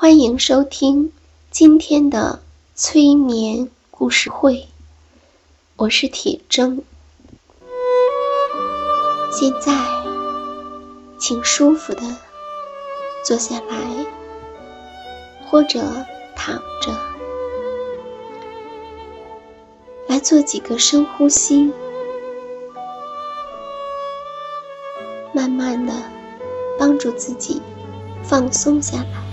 欢迎收听今天的催眠故事会，我是铁铮。现在，请舒服的坐下来，或者躺着，来做几个深呼吸，慢慢的帮助自己放松下来。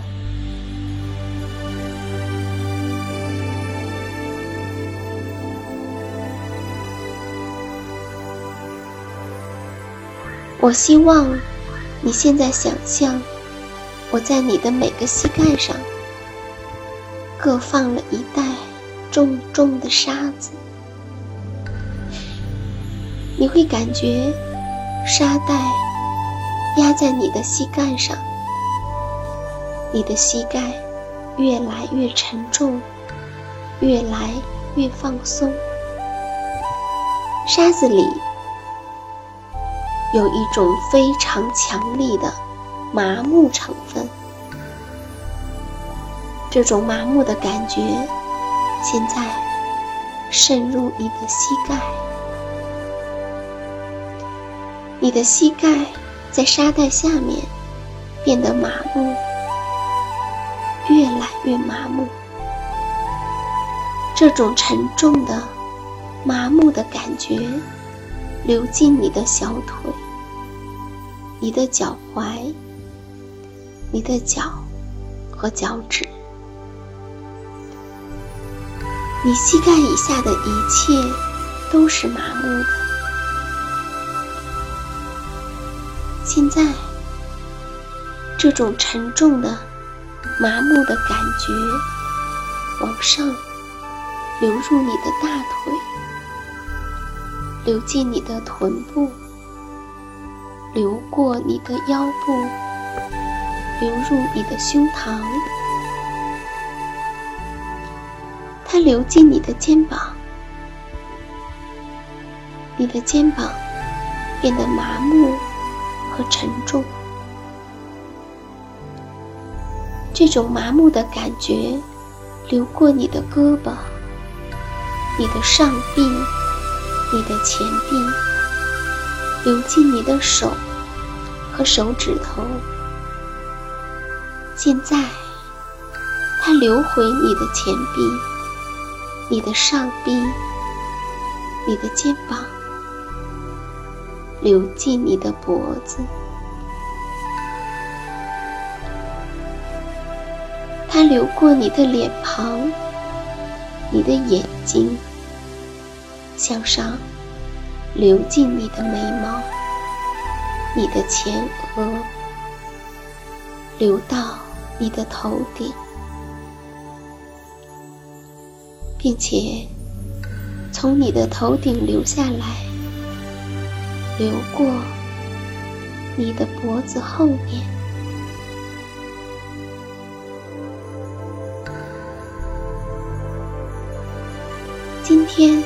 我希望你现在想象，我在你的每个膝盖上各放了一袋重重的沙子，你会感觉沙袋压在你的膝盖上，你的膝盖越来越沉重，越来越放松，沙子里。有一种非常强力的麻木成分，这种麻木的感觉现在渗入你的膝盖，你的膝盖在沙袋下面变得麻木，越来越麻木。这种沉重的、麻木的感觉。流进你的小腿、你的脚踝、你的脚和脚趾，你膝盖以下的一切都是麻木的。现在，这种沉重的、麻木的感觉往上流入你的大腿。流进你的臀部，流过你的腰部，流入你的胸膛，它流进你的肩膀，你的肩膀变得麻木和沉重。这种麻木的感觉流过你的胳膊，你的上臂。你的前臂流进你的手和手指头，现在它流回你的前臂、你的上臂、你的肩膀，流进你的脖子，它流过你的脸庞、你的眼睛。向上流进你的眉毛、你的前额、流到你的头顶，并且从你的头顶流下来，流过你的脖子后面。今天，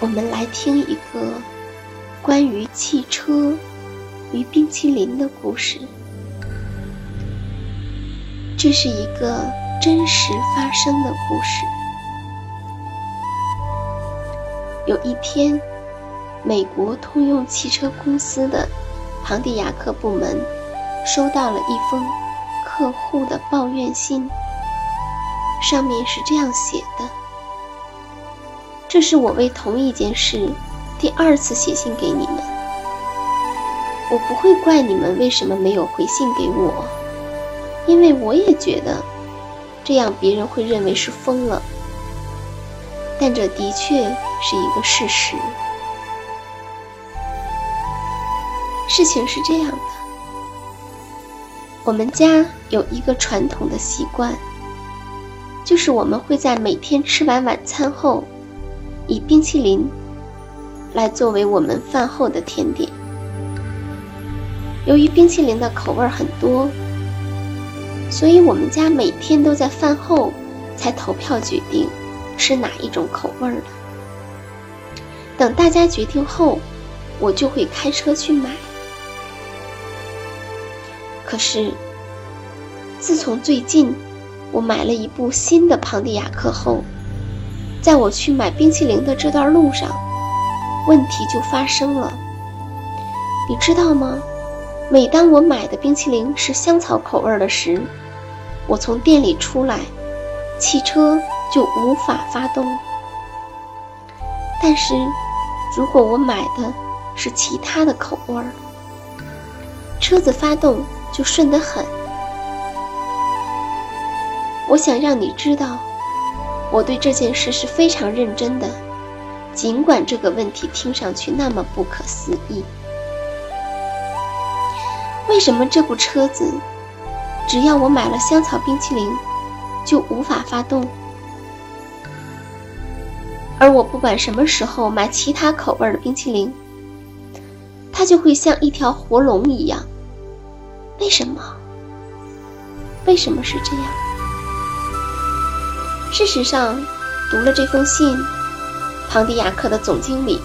我们来听一个关于汽车与冰淇淋的故事。这是一个真实发生的故事。有一天，美国通用汽车公司的庞蒂亚克部门收到了一封客户的抱怨信，上面是这样写的。这是我为同一件事第二次写信给你们。我不会怪你们为什么没有回信给我，因为我也觉得这样别人会认为是疯了。但这的确是一个事实。事情是这样的，我们家有一个传统的习惯，就是我们会在每天吃完晚餐后。以冰淇淋来作为我们饭后的甜点。由于冰淇淋的口味很多，所以我们家每天都在饭后才投票决定吃哪一种口味的。等大家决定后，我就会开车去买。可是，自从最近我买了一部新的庞蒂亚克后，在我去买冰淇淋的这段路上，问题就发生了。你知道吗？每当我买的冰淇淋是香草口味的时，我从店里出来，汽车就无法发动。但是，如果我买的是其他的口味，车子发动就顺得很。我想让你知道。我对这件事是非常认真的，尽管这个问题听上去那么不可思议。为什么这部车子，只要我买了香草冰淇淋，就无法发动？而我不管什么时候买其他口味的冰淇淋，它就会像一条活龙一样？为什么？为什么是这样？事实上，读了这封信，庞迪亚克的总经理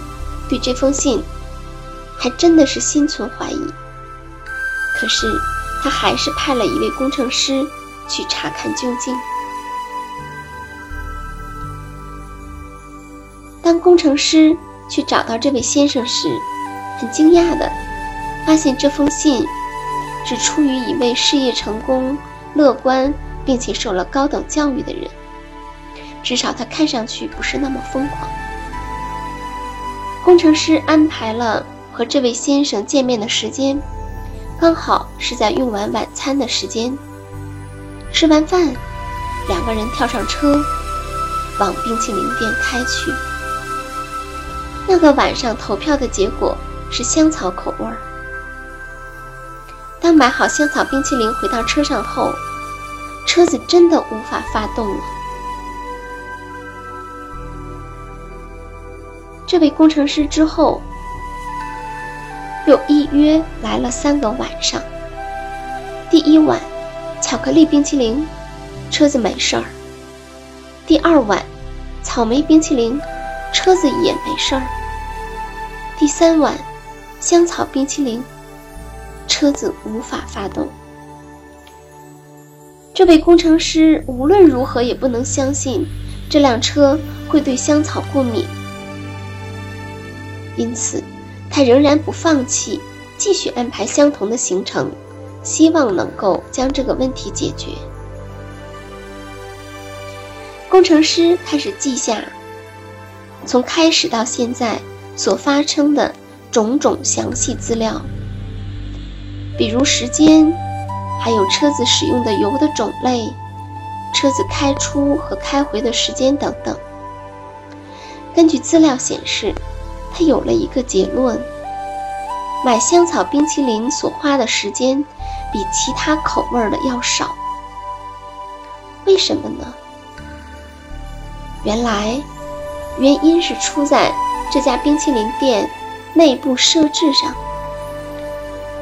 对这封信还真的是心存怀疑。可是，他还是派了一位工程师去查看究竟。当工程师去找到这位先生时，很惊讶的发现这封信是出于一位事业成功、乐观并且受了高等教育的人。至少他看上去不是那么疯狂。工程师安排了和这位先生见面的时间，刚好是在用完晚餐的时间。吃完饭，两个人跳上车，往冰淇淋店开去。那个晚上投票的结果是香草口味儿。当买好香草冰淇淋回到车上后，车子真的无法发动了。这位工程师之后又一约来了三个晚上。第一晚，巧克力冰淇淋，车子没事儿；第二晚，草莓冰淇淋，车子也没事儿；第三晚，香草冰淇淋，车子无法发动。这位工程师无论如何也不能相信这辆车会对香草过敏。因此，他仍然不放弃，继续安排相同的行程，希望能够将这个问题解决。工程师开始记下从开始到现在所发生的种种详细资料，比如时间，还有车子使用的油的种类、车子开出和开回的时间等等。根据资料显示。他有了一个结论，买香草冰淇淋所花的时间比其他口味的要少。为什么呢？原来，原因是出在这家冰淇淋店内部设置上。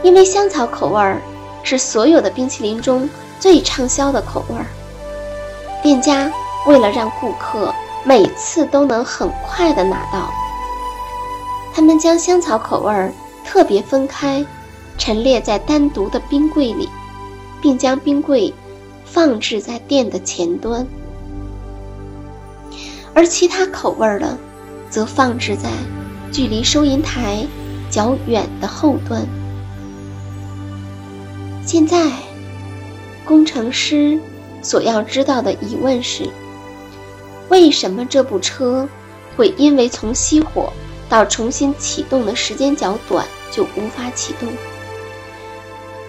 因为香草口味儿是所有的冰淇淋中最畅销的口味儿，店家为了让顾客每次都能很快的拿到，他们将香草口味儿特别分开，陈列在单独的冰柜里，并将冰柜放置在店的前端，而其他口味儿的则放置在距离收银台较远的后端。现在，工程师所要知道的疑问是：为什么这部车会因为从熄火到重新启动的时间较短就无法启动？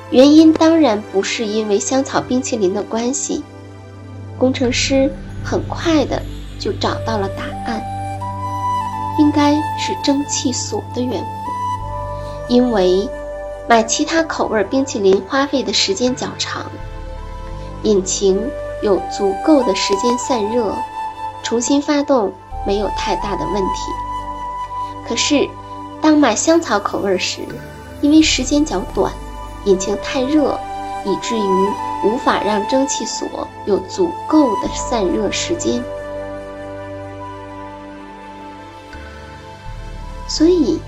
原因当然不是因为香草冰淇淋的关系。工程师很快的就找到了答案，应该是蒸汽锁的缘故，因为。买其他口味冰淇淋花费的时间较长，引擎有足够的时间散热，重新发动没有太大的问题。可是，当买香草口味时，因为时间较短，引擎太热，以至于无法让蒸汽锁有足够的散热时间，所以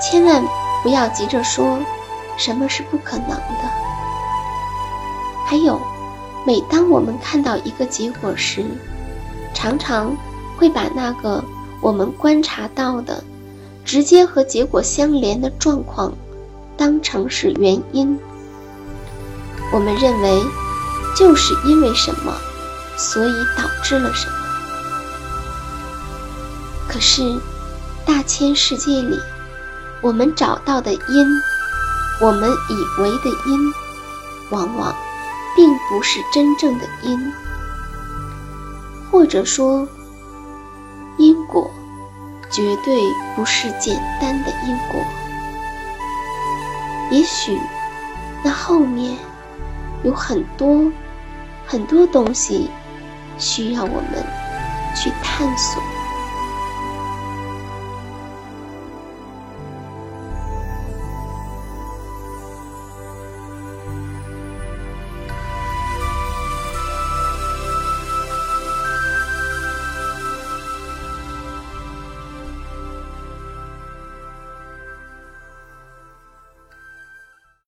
千万。不要急着说，什么是不可能的。还有，每当我们看到一个结果时，常常会把那个我们观察到的直接和结果相连的状况当成是原因。我们认为，就是因为什么，所以导致了什么。可是，大千世界里。我们找到的因，我们以为的因，往往并不是真正的因，或者说，因果绝对不是简单的因果。也许那后面有很多很多东西需要我们去探索。